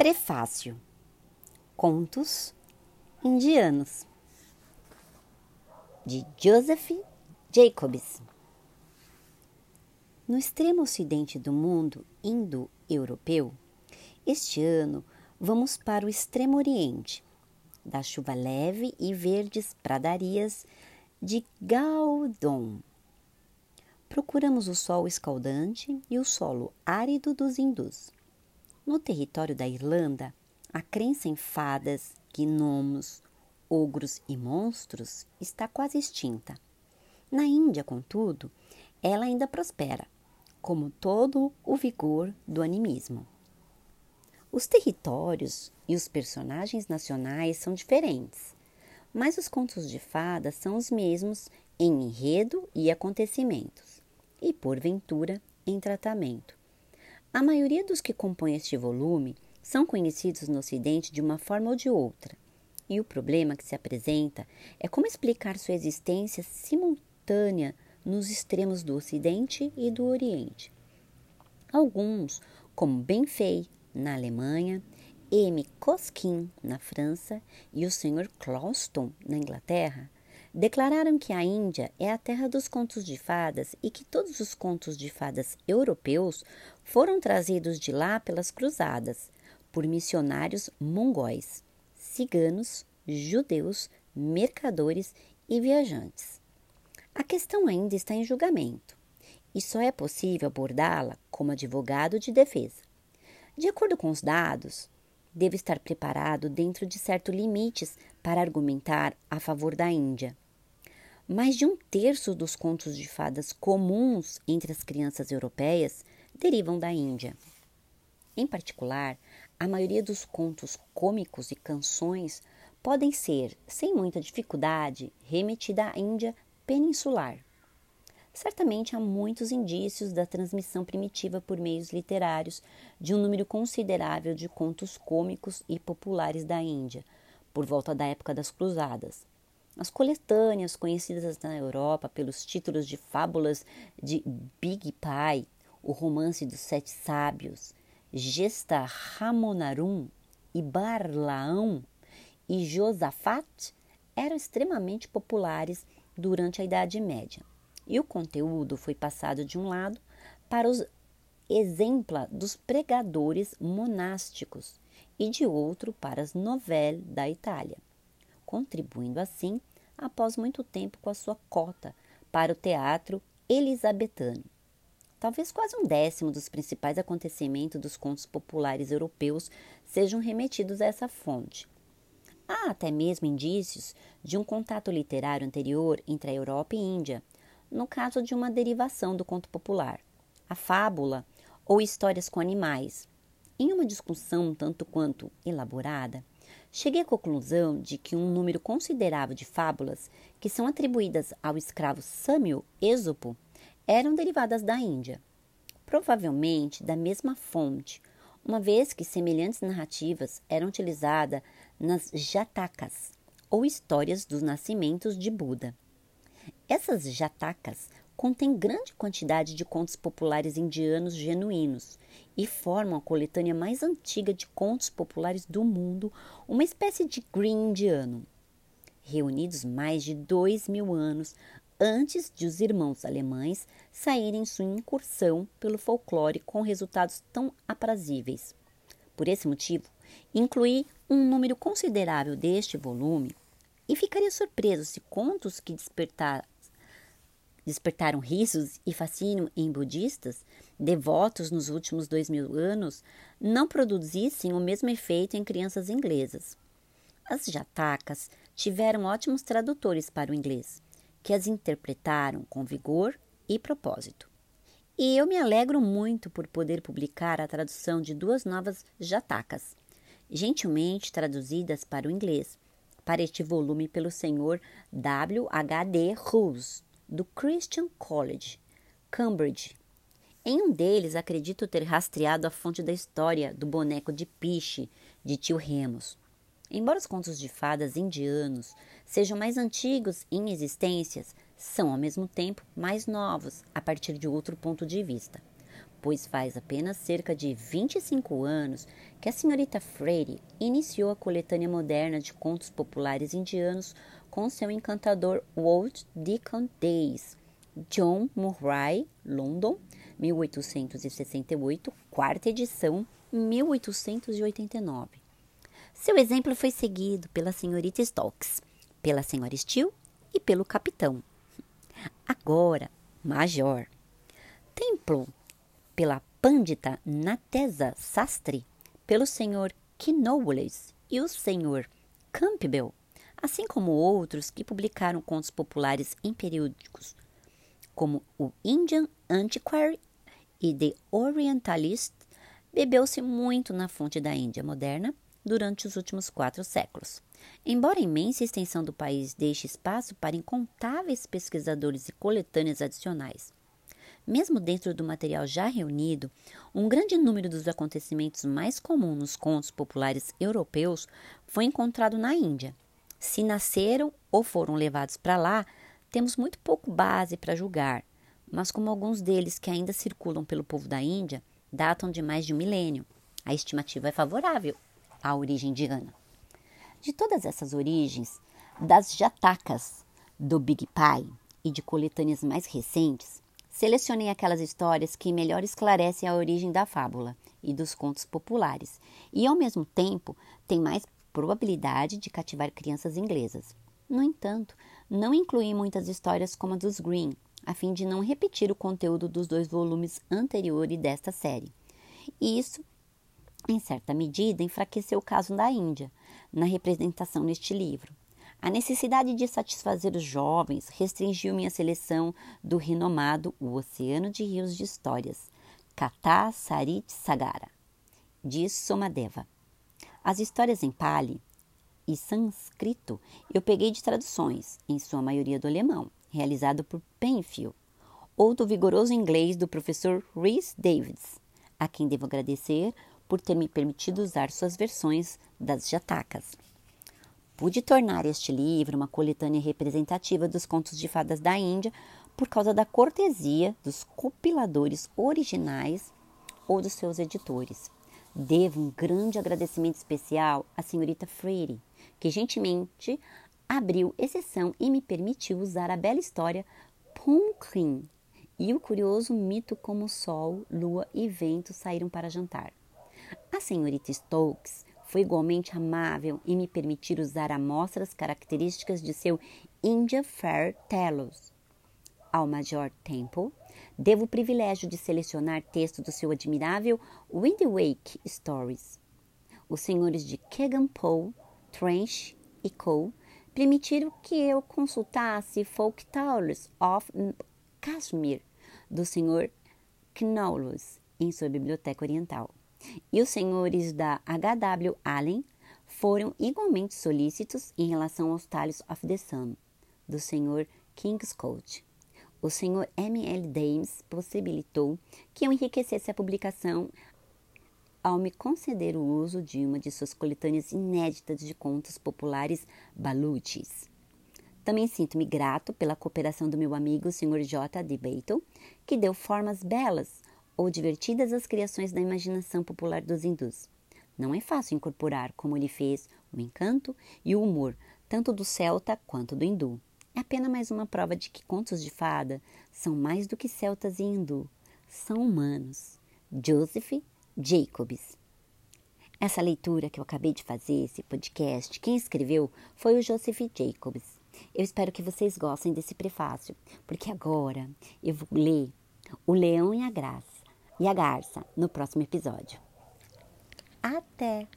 Prefácio. Contos Indianos. De Joseph Jacobs. No extremo ocidente do mundo indo-europeu, este ano vamos para o extremo oriente, da chuva leve e verdes pradarias de Gaudon. Procuramos o sol escaldante e o solo árido dos hindus no território da Irlanda, a crença em fadas, gnomos, ogros e monstros está quase extinta. Na Índia, contudo, ela ainda prospera, como todo o vigor do animismo. Os territórios e os personagens nacionais são diferentes, mas os contos de fadas são os mesmos em enredo e acontecimentos, e porventura em tratamento. A maioria dos que compõem este volume são conhecidos no Ocidente de uma forma ou de outra, e o problema que se apresenta é como explicar sua existência simultânea nos extremos do Ocidente e do Oriente. Alguns, como Benfei, na Alemanha, M. Koskin, na França, e o Sr. Clouston, na Inglaterra, declararam que a Índia é a terra dos contos de fadas e que todos os contos de fadas europeus foram trazidos de lá pelas cruzadas, por missionários mongóis, ciganos, judeus, mercadores e viajantes. A questão ainda está em julgamento e só é possível abordá-la como advogado de defesa. De acordo com os dados, devo estar preparado dentro de certos limites para argumentar a favor da Índia. Mais de um terço dos contos de fadas comuns entre as crianças europeias derivam da Índia. Em particular, a maioria dos contos cômicos e canções podem ser, sem muita dificuldade, remetida à Índia peninsular. Certamente há muitos indícios da transmissão primitiva por meios literários de um número considerável de contos cômicos e populares da Índia, por volta da época das Cruzadas. As coletâneas, conhecidas na Europa pelos títulos de fábulas de Big Pie, o romance dos Sete Sábios, Gesta Ramonarum e Barlaão e Josafat, eram extremamente populares durante a Idade Média e o conteúdo foi passado de um lado para os exempla dos pregadores monásticos e de outro para as novelas da Itália, contribuindo assim, após muito tempo, com a sua cota para o teatro elisabetano. Talvez quase um décimo dos principais acontecimentos dos contos populares europeus sejam remetidos a essa fonte. Há até mesmo indícios de um contato literário anterior entre a Europa e a Índia, no caso de uma derivação do conto popular, a fábula ou histórias com animais. Em uma discussão tanto quanto elaborada, cheguei à conclusão de que um número considerável de fábulas que são atribuídas ao escravo Samuel Esopo eram derivadas da Índia, provavelmente da mesma fonte, uma vez que semelhantes narrativas eram utilizadas nas jatakas, ou histórias dos nascimentos de Buda. Essas jatakas contêm grande quantidade de contos populares indianos genuínos e formam a coletânea mais antiga de contos populares do mundo, uma espécie de green indiano. Reunidos mais de dois mil anos antes de os irmãos alemães saírem sua incursão pelo folclore com resultados tão aprazíveis. Por esse motivo, incluí um número considerável deste volume e ficaria surpreso se contos que despertar, despertaram risos e fascínio em budistas devotos nos últimos dois mil anos não produzissem o mesmo efeito em crianças inglesas. As jatakas tiveram ótimos tradutores para o inglês, que as interpretaram com vigor e propósito. E eu me alegro muito por poder publicar a tradução de duas novas jatakas, gentilmente traduzidas para o inglês, para este volume pelo senhor. D. Rose do Christian College, Cambridge. Em um deles, acredito ter rastreado a fonte da história do boneco de piche de tio Remus. Embora os contos de fadas indianos sejam mais antigos em existências, são ao mesmo tempo mais novos a partir de outro ponto de vista. Pois faz apenas cerca de 25 anos que a senhorita Freire iniciou a coletânea moderna de contos populares indianos com seu encantador Walt Deacon Days, John Murray, London, 1868, quarta edição, 1889. Seu exemplo foi seguido pela senhorita Stokes, pela senhora Steele e pelo capitão. Agora, Major. Templo pela Pandita Natesa Sastri, pelo senhor Knowles e o senhor Campbell, assim como outros que publicaram contos populares em periódicos, como o Indian Antiquary e The Orientalist, bebeu-se muito na fonte da Índia moderna durante os últimos quatro séculos. Embora a imensa extensão do país deixe espaço para incontáveis pesquisadores e coletâneas adicionais, mesmo dentro do material já reunido, um grande número dos acontecimentos mais comuns nos contos populares europeus foi encontrado na Índia. Se nasceram ou foram levados para lá, temos muito pouco base para julgar, mas como alguns deles que ainda circulam pelo povo da Índia datam de mais de um milênio, a estimativa é favorável à origem indiana. De todas essas origens, das jatacas, do Big Pai e de coletâneas mais recentes, Selecionei aquelas histórias que melhor esclarecem a origem da fábula e dos contos populares, e ao mesmo tempo têm mais probabilidade de cativar crianças inglesas. No entanto, não incluí muitas histórias como a dos Green, a fim de não repetir o conteúdo dos dois volumes anteriores desta série. E isso, em certa medida, enfraqueceu o caso da Índia na representação neste livro. A necessidade de satisfazer os jovens restringiu minha seleção do renomado O Oceano de Rios de Histórias, Katha Sarit Sagara, de Somadeva. As histórias em Pali e sânscrito eu peguei de traduções, em sua maioria do alemão, realizado por Penfield, ou do vigoroso inglês do professor Rhys Davids, a quem devo agradecer por ter me permitido usar suas versões das jatacas. Pude tornar este livro uma coletânea representativa dos contos de fadas da Índia por causa da cortesia dos compiladores originais ou dos seus editores. Devo um grande agradecimento especial à senhorita Freire, que gentilmente abriu exceção e me permitiu usar a bela história Pumpkin e o curioso mito como sol, lua e vento saíram para jantar. A senhorita Stokes foi igualmente amável em me permitir usar amostras características de seu India Fair Telos. Ao Major Temple, devo o privilégio de selecionar texto do seu admirável Wind Wake Stories. Os senhores de Kegan Poe, Trench e Cole permitiram que eu consultasse Folk Tales of Kashmir, do Sr. Knowles, em sua biblioteca oriental. E os senhores da H.W. Allen foram igualmente solícitos em relação aos Talhos of the Sun, do senhor Kingscote. O senhor M. L. Dames possibilitou que eu enriquecesse a publicação ao me conceder o uso de uma de suas coletâneas inéditas de contos populares baluches. Também sinto-me grato pela cooperação do meu amigo, Sr. J. D. Beatle, que deu formas belas ou divertidas as criações da imaginação popular dos hindus. Não é fácil incorporar, como ele fez, o encanto e o humor, tanto do celta quanto do hindu. É apenas mais uma prova de que contos de fada são mais do que celtas e hindu, são humanos. Joseph Jacobs. Essa leitura que eu acabei de fazer, esse podcast, quem escreveu foi o Joseph Jacobs. Eu espero que vocês gostem desse prefácio, porque agora eu vou ler O Leão e a Graça e a garça no próximo episódio. Até!